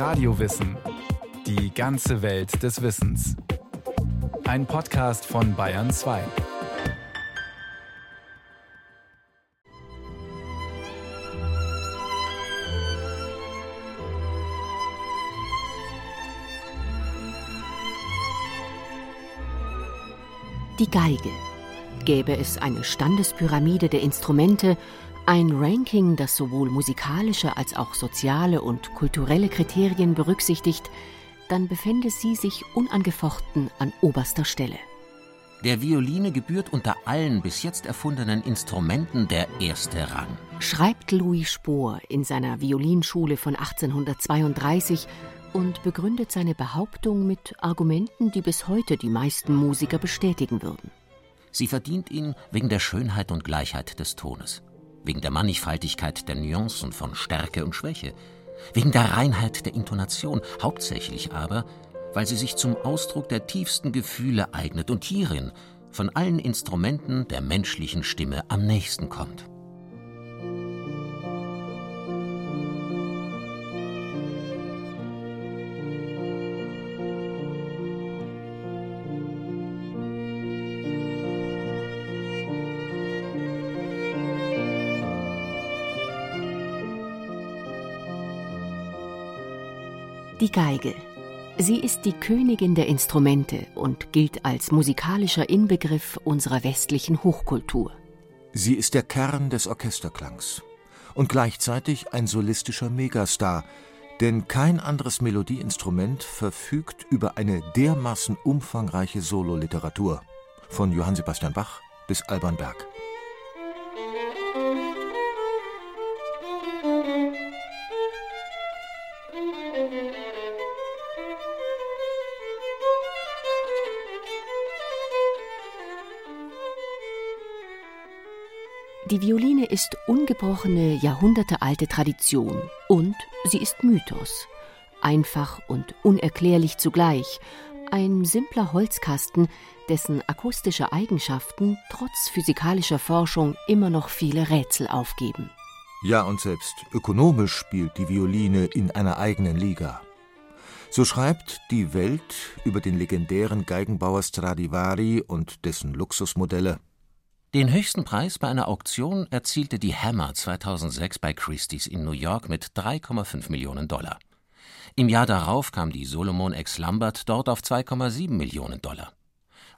Radiowissen. Die ganze Welt des Wissens. Ein Podcast von Bayern 2. Die Geige. Gäbe es eine Standespyramide der Instrumente, ein Ranking, das sowohl musikalische als auch soziale und kulturelle Kriterien berücksichtigt, dann befände sie sich unangefochten an oberster Stelle. Der Violine gebührt unter allen bis jetzt erfundenen Instrumenten der erste Rang. Schreibt Louis Spohr in seiner Violinschule von 1832 und begründet seine Behauptung mit Argumenten, die bis heute die meisten Musiker bestätigen würden. Sie verdient ihn wegen der Schönheit und Gleichheit des Tones, wegen der Mannigfaltigkeit der Nuancen von Stärke und Schwäche, wegen der Reinheit der Intonation, hauptsächlich aber, weil sie sich zum Ausdruck der tiefsten Gefühle eignet und hierin von allen Instrumenten der menschlichen Stimme am nächsten kommt. Die Geige. Sie ist die Königin der Instrumente und gilt als musikalischer Inbegriff unserer westlichen Hochkultur. Sie ist der Kern des Orchesterklangs und gleichzeitig ein solistischer Megastar, denn kein anderes Melodieinstrument verfügt über eine dermaßen umfangreiche Sololiteratur, von Johann Sebastian Bach bis Alban Berg. Die Violine ist ungebrochene, jahrhundertealte Tradition und sie ist Mythos. Einfach und unerklärlich zugleich. Ein simpler Holzkasten, dessen akustische Eigenschaften trotz physikalischer Forschung immer noch viele Rätsel aufgeben. Ja, und selbst ökonomisch spielt die Violine in einer eigenen Liga. So schreibt die Welt über den legendären Geigenbauer Stradivari und dessen Luxusmodelle. Den höchsten Preis bei einer Auktion erzielte die Hammer 2006 bei Christie's in New York mit 3,5 Millionen Dollar. Im Jahr darauf kam die Solomon X Lambert dort auf 2,7 Millionen Dollar.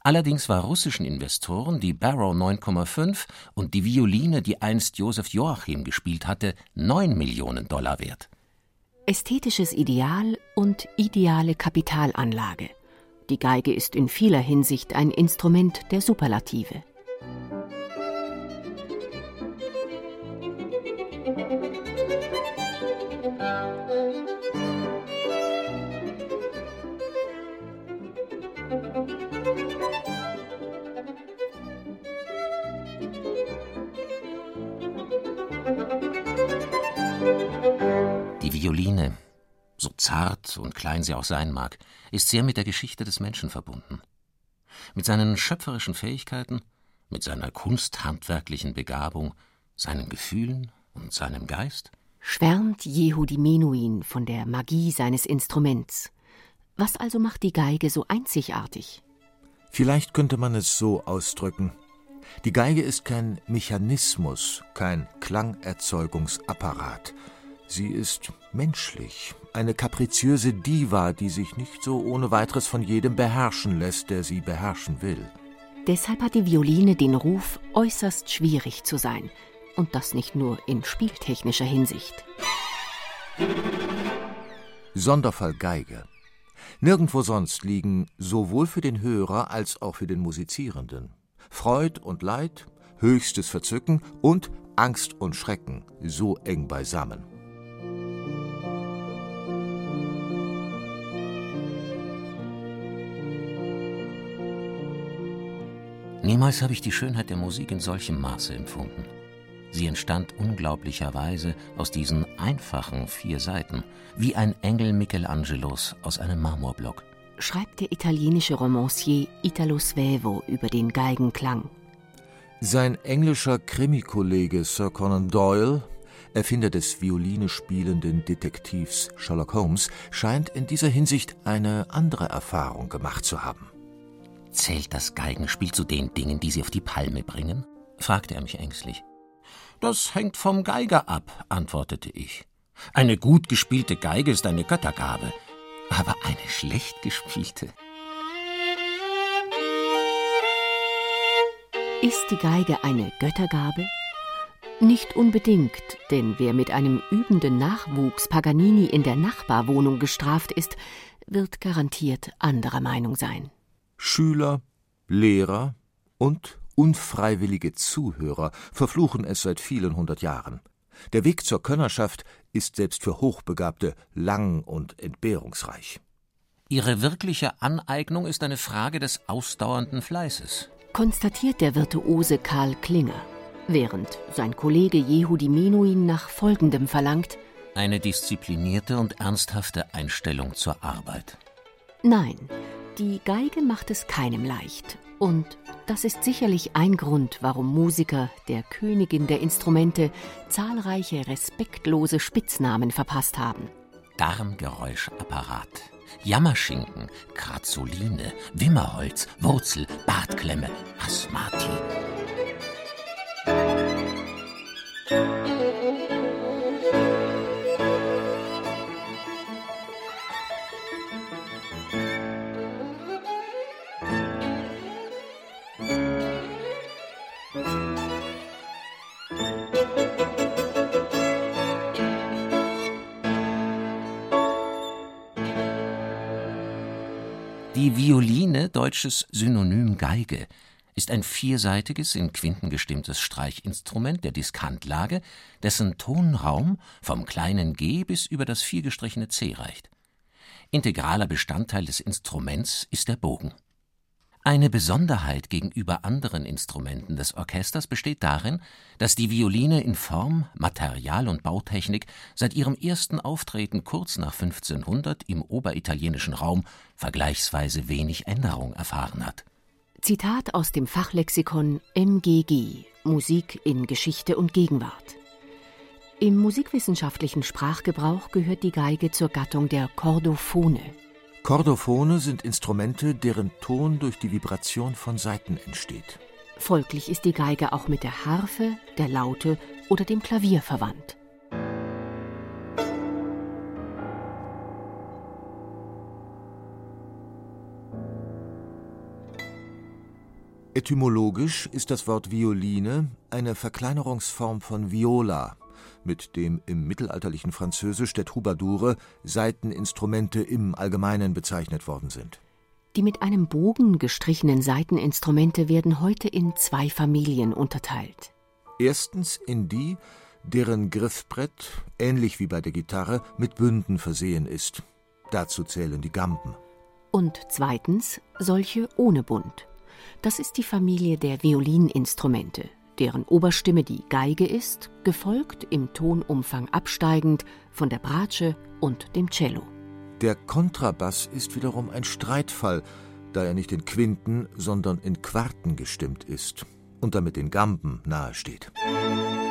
Allerdings war russischen Investoren die Barrow 9,5 und die Violine, die einst Josef Joachim gespielt hatte, 9 Millionen Dollar wert. Ästhetisches Ideal und ideale Kapitalanlage. Die Geige ist in vieler Hinsicht ein Instrument der Superlative. Violine, so zart und klein sie auch sein mag, ist sehr mit der Geschichte des Menschen verbunden. Mit seinen schöpferischen Fähigkeiten, mit seiner kunsthandwerklichen Begabung, seinen Gefühlen und seinem Geist? Schwärmt Jehudi Menuhin von der Magie seines Instruments. Was also macht die Geige so einzigartig? Vielleicht könnte man es so ausdrücken. Die Geige ist kein Mechanismus, kein Klangerzeugungsapparat. Sie ist menschlich, eine kapriziöse Diva, die sich nicht so ohne weiteres von jedem beherrschen lässt, der sie beherrschen will. Deshalb hat die Violine den Ruf, äußerst schwierig zu sein. Und das nicht nur in spieltechnischer Hinsicht. Sonderfall Geige. Nirgendwo sonst liegen sowohl für den Hörer als auch für den Musizierenden Freud und Leid, höchstes Verzücken und Angst und Schrecken so eng beisammen. Niemals habe ich die Schönheit der Musik in solchem Maße empfunden. Sie entstand unglaublicherweise aus diesen einfachen vier Seiten, wie ein Engel Michelangelos aus einem Marmorblock. Schreibt der italienische Romancier Italo Svevo über den Geigenklang. Sein englischer Krimikollege Sir Conan Doyle Erfinder des Violine spielenden Detektivs Sherlock Holmes, scheint in dieser Hinsicht eine andere Erfahrung gemacht zu haben. Zählt das Geigenspiel zu den Dingen, die Sie auf die Palme bringen? fragte er mich ängstlich. Das hängt vom Geiger ab, antwortete ich. Eine gut gespielte Geige ist eine Göttergabe, aber eine schlecht gespielte. Ist die Geige eine Göttergabe? Nicht unbedingt, denn wer mit einem übenden Nachwuchs Paganini in der Nachbarwohnung gestraft ist, wird garantiert anderer Meinung sein. Schüler, Lehrer und unfreiwillige Zuhörer verfluchen es seit vielen hundert Jahren. Der Weg zur Könnerschaft ist selbst für Hochbegabte lang und entbehrungsreich. Ihre wirkliche Aneignung ist eine Frage des ausdauernden Fleißes, konstatiert der Virtuose Karl Klinger, während sein Kollege Jehudi Menuhin nach Folgendem verlangt: Eine disziplinierte und ernsthafte Einstellung zur Arbeit. Nein, die Geige macht es keinem leicht. Und das ist sicherlich ein Grund, warum Musiker der Königin der Instrumente zahlreiche respektlose Spitznamen verpasst haben. Darmgeräuschapparat, Jammerschinken, Krazoline, Wimmerholz, Wurzel, Bartklemme, Asthmatik. Die Violine, deutsches Synonym Geige, ist ein vierseitiges, in Quinten gestimmtes Streichinstrument der Diskantlage, dessen Tonraum vom kleinen G bis über das viergestrichene C reicht. Integraler Bestandteil des Instruments ist der Bogen eine Besonderheit gegenüber anderen Instrumenten des Orchesters besteht darin, dass die Violine in Form, Material und Bautechnik seit ihrem ersten Auftreten kurz nach 1500 im oberitalienischen Raum vergleichsweise wenig Änderung erfahren hat. Zitat aus dem Fachlexikon MGG Musik in Geschichte und Gegenwart. Im musikwissenschaftlichen Sprachgebrauch gehört die Geige zur Gattung der Chordophone. Chordophone sind Instrumente, deren Ton durch die Vibration von Saiten entsteht. Folglich ist die Geige auch mit der Harfe, der Laute oder dem Klavier verwandt. Etymologisch ist das Wort Violine eine Verkleinerungsform von Viola, mit dem im mittelalterlichen Französisch der Troubadoure Saiteninstrumente im Allgemeinen bezeichnet worden sind. Die mit einem Bogen gestrichenen Saiteninstrumente werden heute in zwei Familien unterteilt. Erstens in die, deren Griffbrett, ähnlich wie bei der Gitarre, mit Bünden versehen ist. Dazu zählen die Gamben. Und zweitens solche ohne Bund. Das ist die Familie der Violininstrumente, deren Oberstimme die Geige ist, gefolgt im Tonumfang absteigend von der Bratsche und dem Cello. Der Kontrabass ist wiederum ein Streitfall, da er nicht in Quinten, sondern in Quarten gestimmt ist und damit den Gamben nahesteht. Die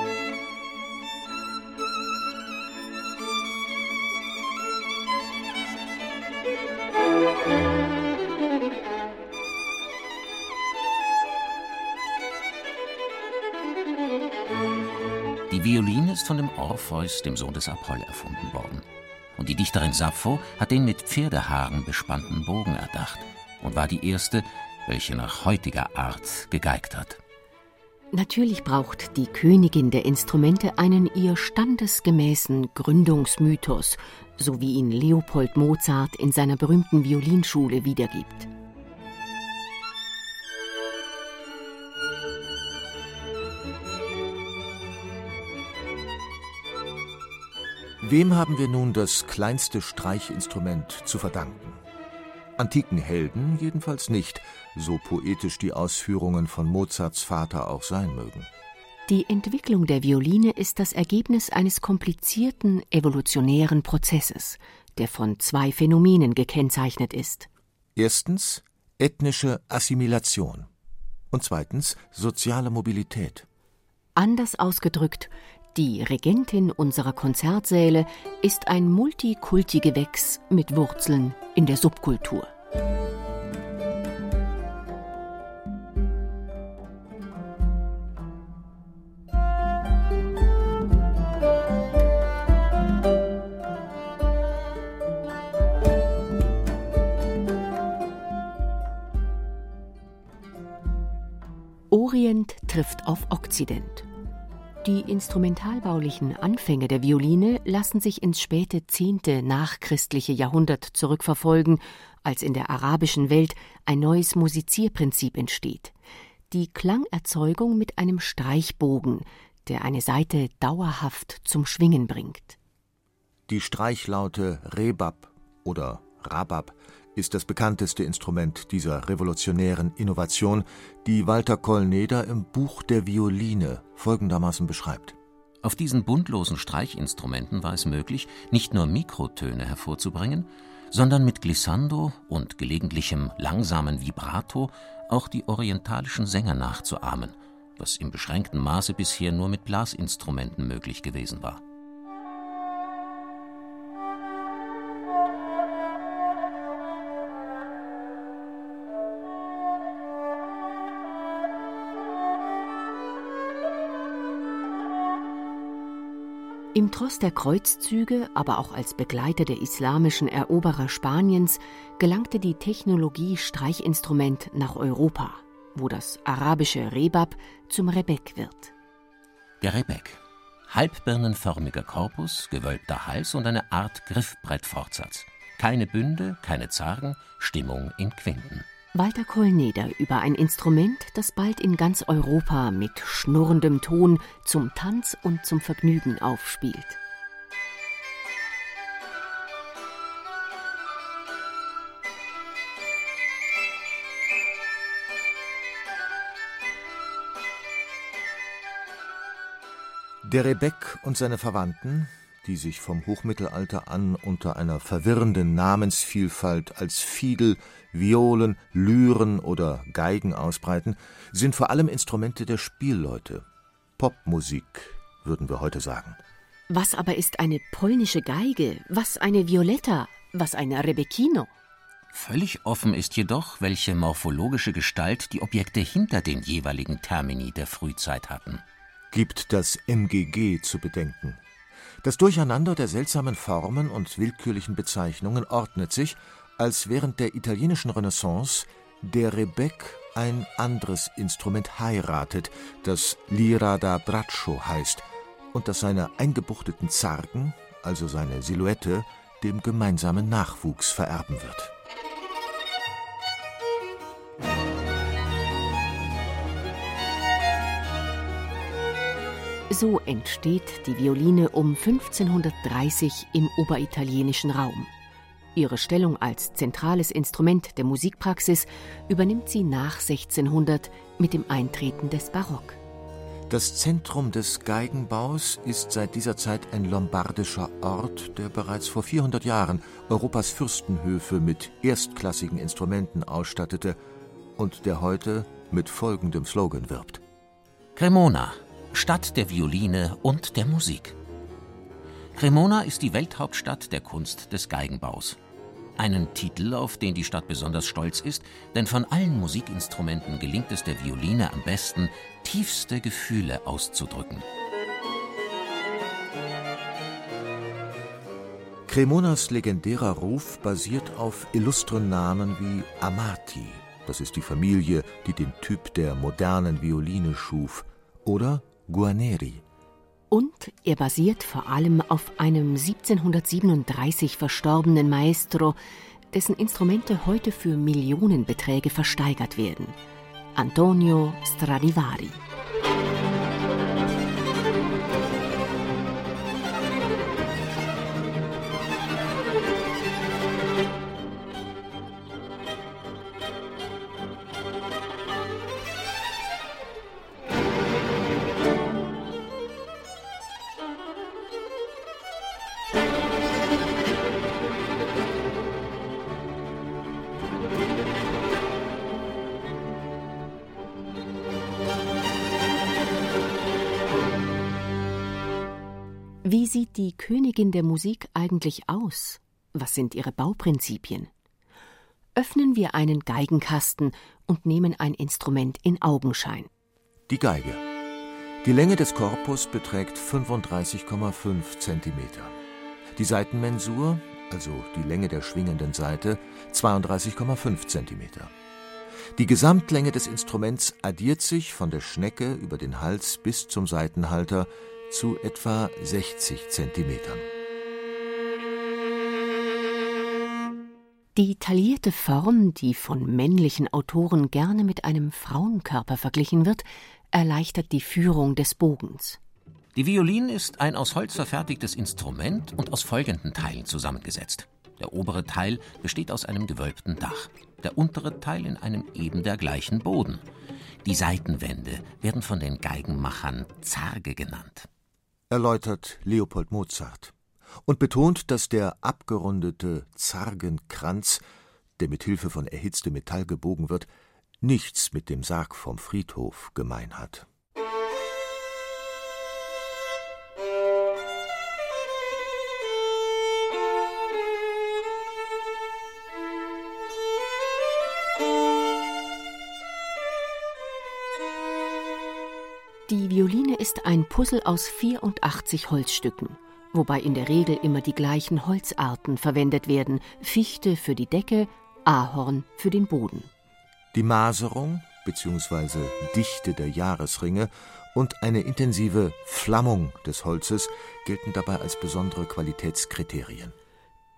ist von dem Orpheus, dem Sohn des Apoll, erfunden worden. Und die Dichterin Sappho hat den mit Pferdehaaren bespannten Bogen erdacht und war die erste, welche nach heutiger Art gegeigt hat. Natürlich braucht die Königin der Instrumente einen ihr standesgemäßen Gründungsmythos, so wie ihn Leopold Mozart in seiner berühmten Violinschule wiedergibt. Wem haben wir nun das kleinste Streichinstrument zu verdanken? Antiken Helden jedenfalls nicht, so poetisch die Ausführungen von Mozarts Vater auch sein mögen. Die Entwicklung der Violine ist das Ergebnis eines komplizierten evolutionären Prozesses, der von zwei Phänomenen gekennzeichnet ist. Erstens ethnische Assimilation und zweitens soziale Mobilität. Anders ausgedrückt, Die Regentin unserer Konzertsäle ist ein Multikulti-Gewächs mit Wurzeln in der Subkultur. Orient trifft auf Okzident. Die instrumentalbaulichen Anfänge der Violine lassen sich ins späte zehnte nachchristliche Jahrhundert zurückverfolgen, als in der arabischen Welt ein neues Musizierprinzip entsteht. Die Klangerzeugung mit einem Streichbogen, der eine Saite dauerhaft zum Schwingen bringt. Die Streichlaute Rebab oder Rabab ist das bekannteste Instrument dieser revolutionären Innovation, die Walter Kolneder im Buch der Violine folgendermaßen beschreibt. Auf diesen buntlosen Streichinstrumenten war es möglich, nicht nur Mikrotöne hervorzubringen, sondern mit Glissando und gelegentlichem langsamen Vibrato auch die orientalischen Sänger nachzuahmen, was im beschränkten Maße bisher nur mit Blasinstrumenten möglich gewesen war. Im Tross der Kreuzzüge, aber auch als Begleiter der islamischen Eroberer Spaniens, gelangte die Technologie Streichinstrument nach Europa, wo das arabische Rebab zum Rebek wird. Der Rebek. Halbbirnenförmiger Korpus, gewölbter Hals und eine Art Griffbrettfortsatz. Keine Bünde, keine Zargen, Stimmung in Quinten. Walter Kollneder über ein Instrument, das bald in ganz Europa mit schnurrendem Ton zum Tanz und zum Vergnügen aufspielt. Der Rebek und seine Verwandten die sich vom Hochmittelalter an unter einer verwirrenden Namensvielfalt als Fiedel, Violen, Lyren oder Geigen ausbreiten, sind vor allem Instrumente der Spielleute. Popmusik, würden wir heute sagen. Was aber ist eine polnische Geige? Was eine Violetta? Was eine Rebekino? Völlig offen ist jedoch, welche morphologische Gestalt die Objekte hinter den jeweiligen Termini der Frühzeit hatten. Gibt das MGG zu bedenken. Das Durcheinander der seltsamen Formen und willkürlichen Bezeichnungen ordnet sich, als während der italienischen Renaissance der Rebek ein anderes Instrument heiratet, das Lira da Braccio heißt und das seine eingebuchteten Zargen, also seine Silhouette, dem gemeinsamen Nachwuchs vererben wird. So entsteht die Violine um 1530 im oberitalienischen Raum. Ihre Stellung als zentrales Instrument der Musikpraxis übernimmt sie nach 1600 mit dem Eintreten des Barock. Das Zentrum des Geigenbaus ist seit dieser Zeit ein lombardischer Ort, der bereits vor 400 Jahren Europas Fürstenhöfe mit erstklassigen Instrumenten ausstattete und der heute mit folgendem Slogan wirbt: Cremona, Stadt der Violine und der Musik. Cremona ist die Welthauptstadt der Kunst des Geigenbaus. Einen Titel, auf den die Stadt besonders stolz ist, denn von allen Musikinstrumenten gelingt es der Violine am besten, tiefste Gefühle auszudrücken. Cremonas legendärer Ruf basiert auf illustren Namen wie Amati, das ist die Familie, die den Typ der modernen Violine schuf, oder Guarneri. Und er basiert vor allem auf einem 1737 verstorbenen Maestro, dessen Instrumente heute für Millionenbeträge versteigert werden. Antonio Stradivari. Sieht die Königin der Musik eigentlich aus? Was sind ihre Bauprinzipien? Öffnen wir einen Geigenkasten und nehmen ein Instrument in Augenschein. Die Geige. Die Länge des Korpus beträgt 35,5 cm. Die Seitenmensur, also die Länge der schwingenden Saite, 32,5 cm. Die Gesamtlänge des Instruments addiert sich von der Schnecke über den Hals bis zum Saitenhalter zu etwa 60 Zentimetern. Die taillierte Form, die von männlichen Autoren gerne mit einem Frauenkörper verglichen wird, erleichtert die Führung des Bogens. Die Violine ist ein aus Holz verfertigtes Instrument und aus folgenden Teilen zusammengesetzt. Der obere Teil besteht aus einem gewölbten Dach, der untere Teil in einem eben dergleichen Boden. Die Seitenwände werden von den Geigenmachern Zarge genannt. Erläutert Leopold Mozart und betont, dass der abgerundete Zargenkranz, der mit Hilfe von erhitztem Metall gebogen wird, nichts mit dem Sarg vom Friedhof gemein hat. Die Violine ist ein Puzzle aus 84 Holzstücken, wobei in der Regel immer die gleichen Holzarten verwendet werden: Fichte für die Decke, Ahorn für den Boden. Die Maserung bzw. Dichte der Jahresringe und eine intensive Flammung des Holzes gelten dabei als besondere Qualitätskriterien.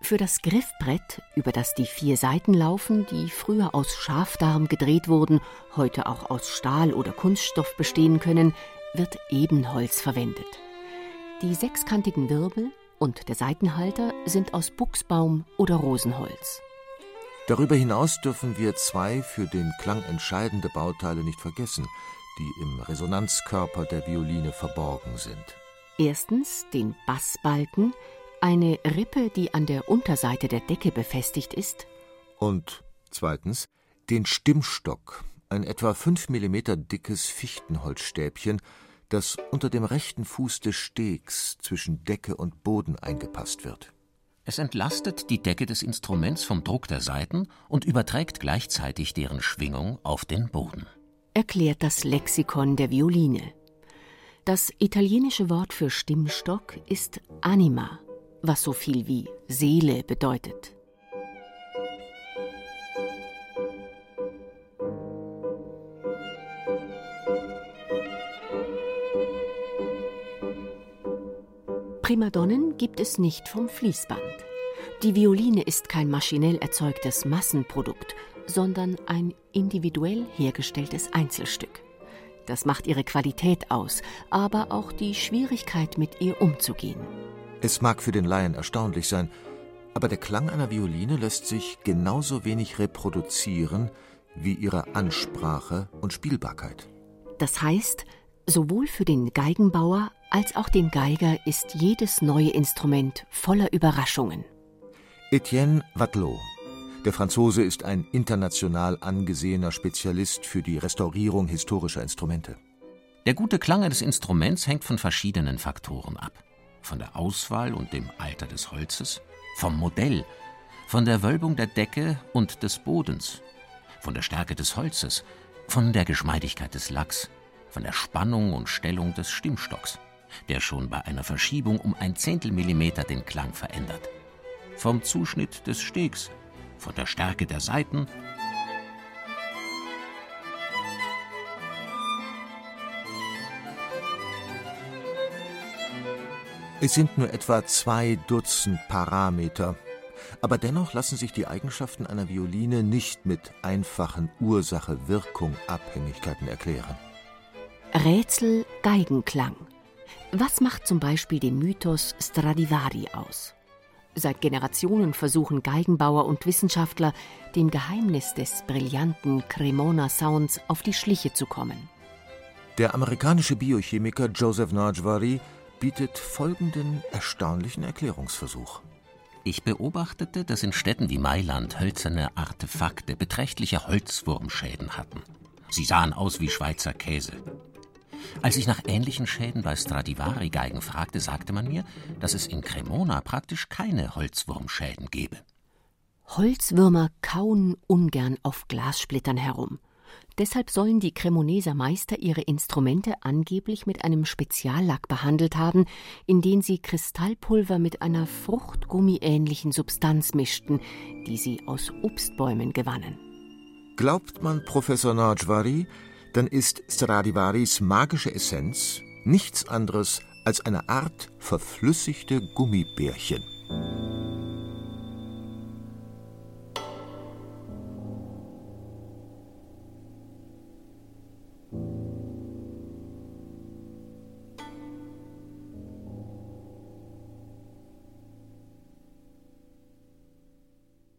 Für das Griffbrett, über das die vier Saiten laufen, die früher aus Schafdarm gedreht wurden, heute auch aus Stahl oder Kunststoff bestehen können, wird Ebenholz verwendet. Die sechskantigen Wirbel und der Saitenhalter sind aus Buchsbaum oder Rosenholz. Darüber hinaus dürfen wir zwei für den Klang entscheidende Bauteile nicht vergessen, die im Resonanzkörper der Violine verborgen sind. Erstens den Bassbalken, eine Rippe, die an der Unterseite der Decke befestigt ist. Und zweitens den Stimmstock, ein etwa fünf Millimeter dickes Fichtenholzstäbchen, das unter dem rechten Fuß des Stegs zwischen Decke und Boden eingepasst wird. Es entlastet die Decke des Instruments vom Druck der Saiten und überträgt gleichzeitig deren Schwingung auf den Boden. Erklärt das Lexikon der Violine. Das italienische Wort für Stimmstock ist Anima, was so viel wie Seele bedeutet. Primadonnen gibt es nicht vom Fließband. Die Violine ist kein maschinell erzeugtes Massenprodukt, sondern ein individuell hergestelltes Einzelstück. Das macht ihre Qualität aus, aber auch die Schwierigkeit, mit ihr umzugehen. Es mag für den Laien erstaunlich sein, aber der Klang einer Violine lässt sich genauso wenig reproduzieren wie ihre Ansprache und Spielbarkeit. Das heißt, sowohl für den Geigenbauer als auch den Geiger ist jedes neue Instrument voller Überraschungen. Etienne Watteau. Der Franzose ist ein international angesehener Spezialist für die Restaurierung historischer Instrumente. Der gute Klang eines Instruments hängt von verschiedenen Faktoren ab von der Auswahl und dem Alter des Holzes, vom Modell, von der Wölbung der Decke und des Bodens, von der Stärke des Holzes, von der Geschmeidigkeit des Lacks, von der Spannung und Stellung des Stimmstocks, der schon bei einer Verschiebung um ein Zehntel Millimeter den Klang verändert, vom Zuschnitt des Stegs, von der Stärke der Saiten Es sind nur etwa zwei Dutzend Parameter, aber dennoch lassen sich die Eigenschaften einer Violine nicht mit einfachen Ursache-Wirkung-Abhängigkeiten erklären. Rätsel Geigenklang. Was macht zum Beispiel den Mythos Stradivari aus? Seit Generationen versuchen Geigenbauer und Wissenschaftler, dem Geheimnis des brillanten Cremona Sounds auf die Schliche zu kommen. Der amerikanische Biochemiker Joseph Najvari bietet folgenden erstaunlichen Erklärungsversuch. Ich beobachtete, dass in Städten wie Mailand hölzerne Artefakte beträchtliche Holzwurmschäden hatten. Sie sahen aus wie Schweizer Käse. Als ich nach ähnlichen Schäden bei Stradivari-Geigen fragte, sagte man mir, dass es in Cremona praktisch keine Holzwurmschäden gebe. Holzwürmer kauen ungern auf Glassplittern herum. Deshalb sollen die Cremoneser Meister ihre Instrumente angeblich mit einem Speziallack behandelt haben, in den sie Kristallpulver mit einer fruchtgummiähnlichen Substanz mischten, die sie aus Obstbäumen gewannen. Glaubt man Professor Najvari, dann ist Stradivaris magische Essenz nichts anderes als eine Art verflüssigte Gummibärchen.